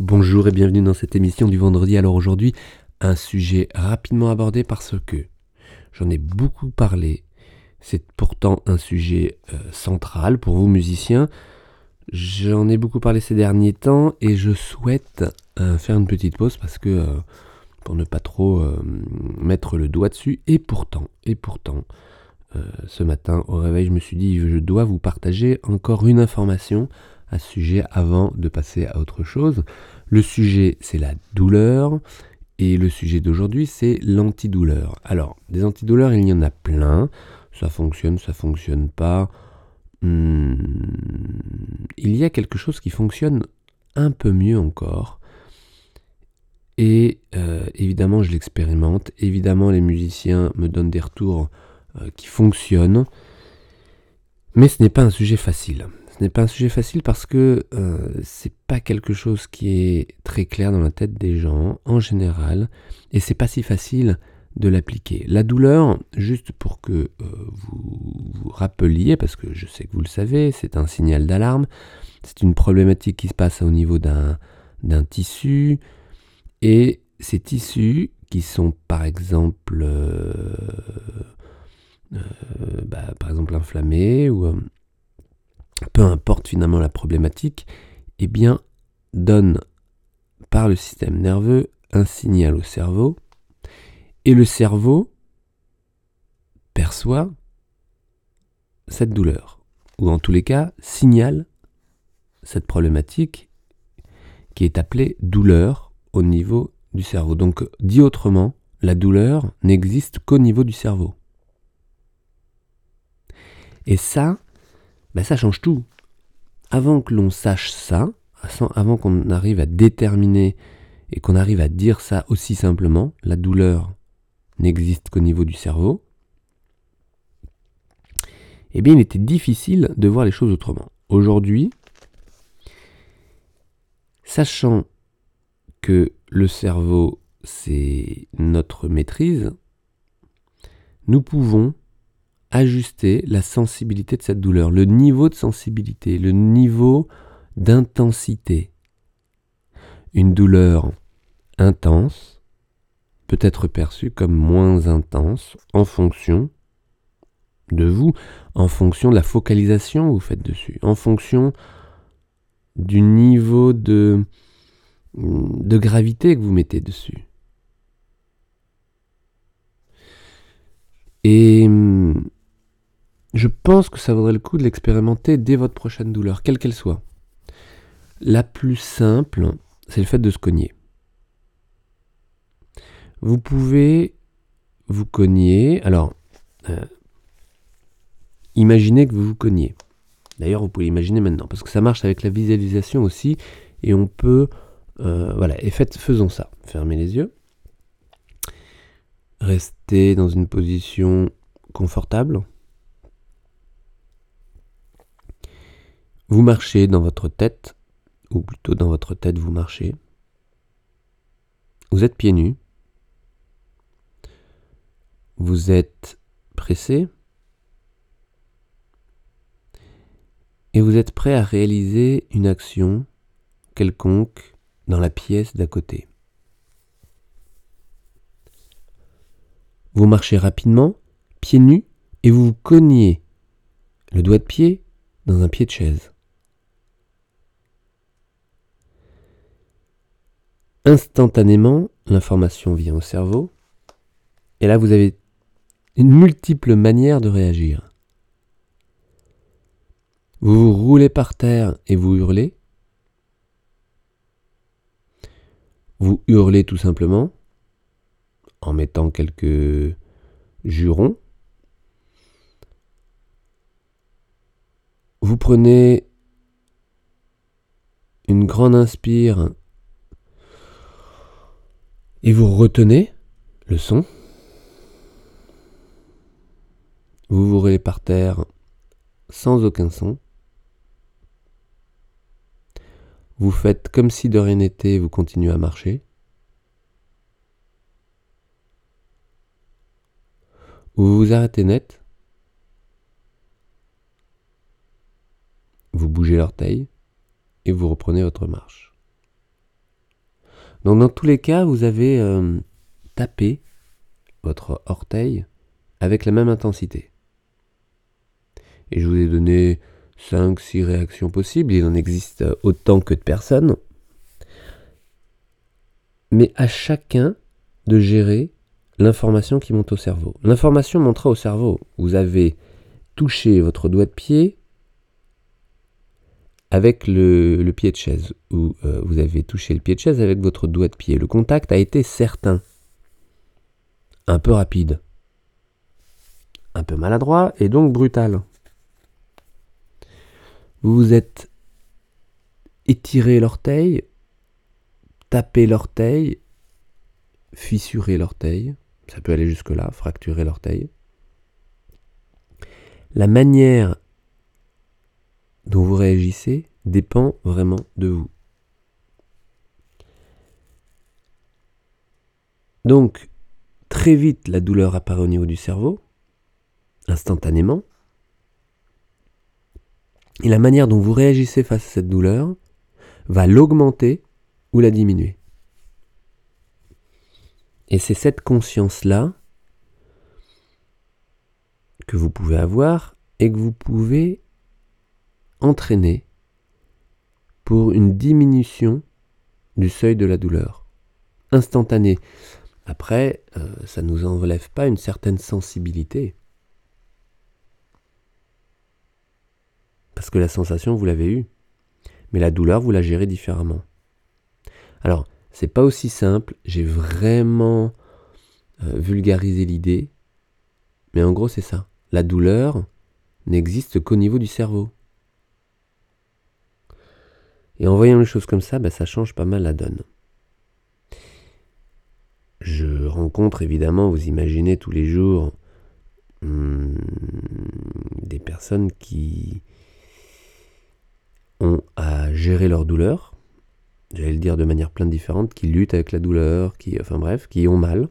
Bonjour et bienvenue dans cette émission du vendredi. Alors aujourd'hui, un sujet rapidement abordé parce que j'en ai beaucoup parlé. C'est pourtant un sujet euh, central pour vous musiciens. J'en ai beaucoup parlé ces derniers temps et je souhaite euh, faire une petite pause parce que euh, pour ne pas trop mettre le doigt dessus. Et pourtant, et pourtant, ce matin au réveil, je me suis dit je dois vous partager encore une information à sujet avant de passer à autre chose. Le sujet, c'est la douleur. Et le sujet d'aujourd'hui, c'est l'antidouleur. Alors, des antidouleurs, il y en a plein. Ça fonctionne, ça fonctionne pas. Hmm, il y a quelque chose qui fonctionne un peu mieux encore. Et euh, évidemment, je l'expérimente. Évidemment, les musiciens me donnent des retours euh, qui fonctionnent. Mais ce n'est pas un sujet facile. Ce n'est pas un sujet facile parce que euh, c'est pas quelque chose qui est très clair dans la tête des gens en général et c'est pas si facile de l'appliquer. La douleur, juste pour que euh, vous vous rappeliez, parce que je sais que vous le savez, c'est un signal d'alarme, c'est une problématique qui se passe au niveau d'un, tissu et ces tissus qui sont par exemple euh, bah, par exemple inflammés ou peu importe finalement la problématique, eh bien, donne par le système nerveux un signal au cerveau, et le cerveau perçoit cette douleur, ou en tous les cas signale cette problématique qui est appelée douleur au niveau du cerveau. Donc, dit autrement, la douleur n'existe qu'au niveau du cerveau. Et ça, ben, ça change tout. Avant que l'on sache ça, avant qu'on arrive à déterminer et qu'on arrive à dire ça aussi simplement, la douleur n'existe qu'au niveau du cerveau, eh bien il était difficile de voir les choses autrement. Aujourd'hui, sachant que le cerveau, c'est notre maîtrise, nous pouvons ajuster la sensibilité de cette douleur, le niveau de sensibilité, le niveau d'intensité. Une douleur intense peut être perçue comme moins intense en fonction de vous, en fonction de la focalisation que vous faites dessus, en fonction du niveau de, gravité que vous mettez dessus. Et je pense que ça vaudrait le coup de l'expérimenter dès votre prochaine douleur, quelle qu'elle soit. La plus simple, c'est le fait de se cogner. Vous pouvez vous cogner. Alors, euh, imaginez que vous vous cognez. D'ailleurs, vous pouvez l'imaginer maintenant, parce que ça marche avec la visualisation aussi, et on peut... Euh, voilà, et faisons ça. Fermez les yeux. Restez dans une position confortable. Vous marchez dans votre tête, ou plutôt dans votre tête vous marchez. Vous êtes pieds nus. Vous êtes pressé. Et vous êtes prêt à réaliser une action quelconque dans la pièce d'à côté. Vous marchez rapidement, pieds nus, et vous vous cognez le doigt de pied dans un pied de chaise. Instantanément, l'information vient au cerveau, et là vous avez une multiple manière de réagir. Vous vous roulez par terre et vous hurlez. Vous hurlez tout simplement en mettant quelques jurons. Vous prenez une grande inspire et vous retenez le son. Vous vous roulez par terre sans aucun son. Vous faites comme si de rien n'était, vous continuez à marcher. Vous vous arrêtez net. Vous bougez l'orteil et vous reprenez votre marche. Donc dans tous les cas, vous avez euh, tapé votre orteil avec la même intensité. Et je vous ai donné 5-6 réactions possibles, il en existe autant que de personnes. Mais à chacun de gérer l'information qui monte au cerveau. L'information montera au cerveau. Vous avez touché votre doigt de pied avec le, pied de chaise, ou euh, vous avez touché le pied de chaise avec votre doigt de pied. Le contact a été certain, un peu rapide, un peu maladroit et donc brutal. Vous vous êtes étiré l'orteil, tapé l'orteil, fissuré l'orteil, ça peut aller jusque-là, fracturer l'orteil. La manière dont vous réagissez dépend vraiment de vous. Donc, très vite, la douleur apparaît au niveau du cerveau, instantanément. Et la manière dont vous réagissez face à cette douleur va l'augmenter ou la diminuer. Et c'est cette conscience-là que vous pouvez avoir et que vous pouvez entraîner pour une diminution du seuil de la douleur, instantanée. Après, euh, ça ne nous enlève pas une certaine sensibilité. Parce que la sensation, vous l'avez eue. Mais la douleur, vous la gérez différemment. Alors, c'est pas aussi simple. J'ai vraiment euh, vulgarisé l'idée. Mais en gros, c'est ça. La douleur n'existe qu'au niveau du cerveau. Et en voyant les choses comme ça, bah, ça change pas mal la donne. Je rencontre évidemment, vous imaginez tous les jours, hmm, des personnes qui ont à gérer leur douleur, j'allais le dire de manière plein différente, qui luttent avec la douleur, qui, enfin bref, qui ont mal.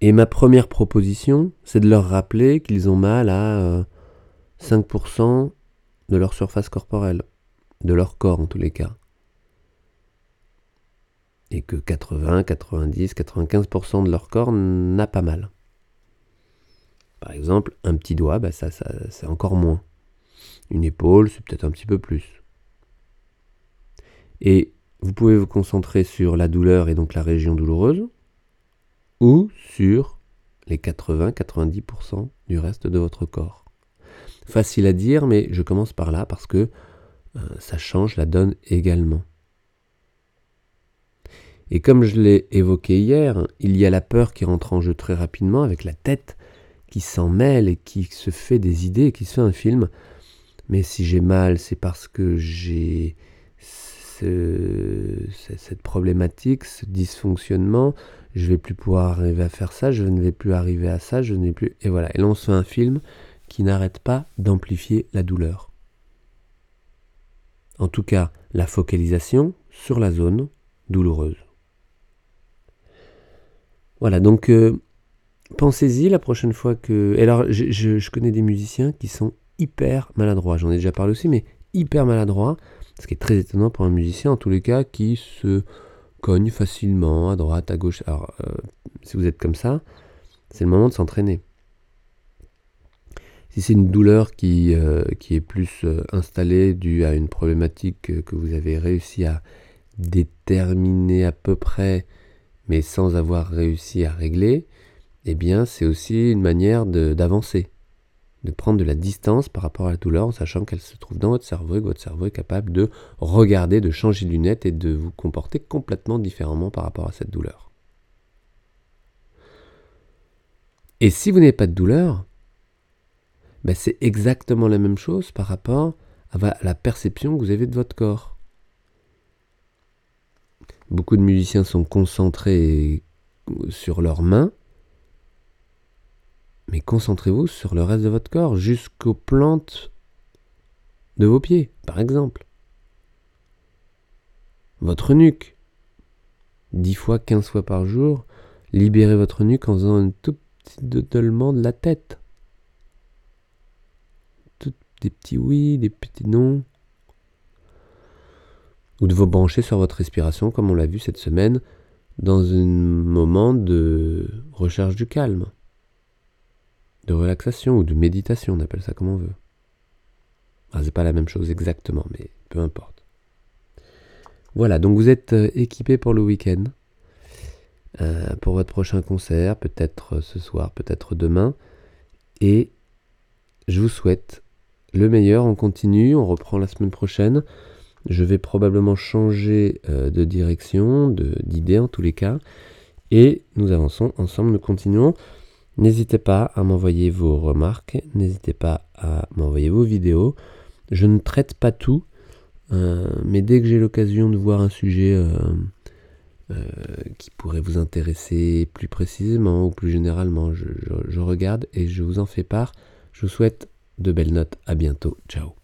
Et ma première proposition, c'est de leur rappeler qu'ils ont mal à 5% euh, de leur surface corporelle, de leur corps en tous les cas. Et que 80, 90, 95% de leur corps n'a pas mal. Par exemple, un petit doigt, bah ça, ça c'est encore moins. Une épaule, c'est peut-être un petit peu plus. Et vous pouvez vous concentrer sur la douleur et donc la région douloureuse, ou sur les 80-90% du reste de votre corps. Facile à dire, mais je commence par là parce que euh, ça change la donne également. Et comme je l'ai évoqué hier, il y a la peur qui rentre en jeu très rapidement avec la tête qui s'en mêle et qui se fait des idées, qui se fait un film. Mais si j'ai mal, c'est parce que j'ai cette problématique, ce dysfonctionnement, je vais plus pouvoir arriver à faire ça, je ne vais plus arriver à ça, je n'ai plus... Et voilà, et là on se fait un film qui n'arrête pas d'amplifier la douleur. En tout cas, la focalisation sur la zone douloureuse. Voilà, donc euh, pensez-y la prochaine fois que... Et alors, je, connais des musiciens qui sont hyper maladroits, j'en ai déjà parlé aussi, mais hyper maladroits ce qui est très étonnant pour un musicien, en tous les cas, qui se cogne facilement à droite, à gauche. Alors, euh, si vous êtes comme ça, c'est le moment de s'entraîner. Si c'est une douleur qui, euh, est plus euh, installée due à une problématique que vous avez réussi à déterminer à peu près, mais sans avoir réussi à régler, eh bien c'est aussi une manière d'avancer de prendre de la distance par rapport à la douleur en sachant qu'elle se trouve dans votre cerveau et que votre cerveau est capable de regarder, de changer de lunettes et de vous comporter complètement différemment par rapport à cette douleur. Et si vous n'avez pas de douleur, ben c'est exactement la même chose par rapport à la perception que vous avez de votre corps. Beaucoup de musiciens sont concentrés sur leurs mains mais concentrez-vous sur le reste de votre corps, jusqu'aux plantes de vos pieds, par exemple. Votre nuque. 10 fois, 15 fois par jour, libérez votre nuque en faisant un tout petit dodelement de la tête. Des petits oui, des petits non. ou de vous brancher sur votre respiration, comme on l'a vu cette semaine, dans un moment de recherche du calme, de relaxation ou de méditation, on appelle ça comme on veut. Ah, c'est pas la même chose exactement, mais peu importe. Voilà, donc vous êtes euh, équipé pour le week-end, euh, pour votre prochain concert, peut-être ce soir, peut-être demain, et je vous souhaite le meilleur. On continue, on reprend la semaine prochaine. Je vais probablement changer euh, de direction, d'idée en tous les cas. Et nous avançons ensemble, nous continuons. N'hésitez pas à m'envoyer vos remarques, n'hésitez pas à m'envoyer vos vidéos. Je ne traite pas tout, euh, mais dès que j'ai l'occasion de voir un sujet euh, qui pourrait vous intéresser plus précisément ou plus généralement, je regarde et je vous en fais part. Je vous souhaite de belles notes. À bientôt. Ciao.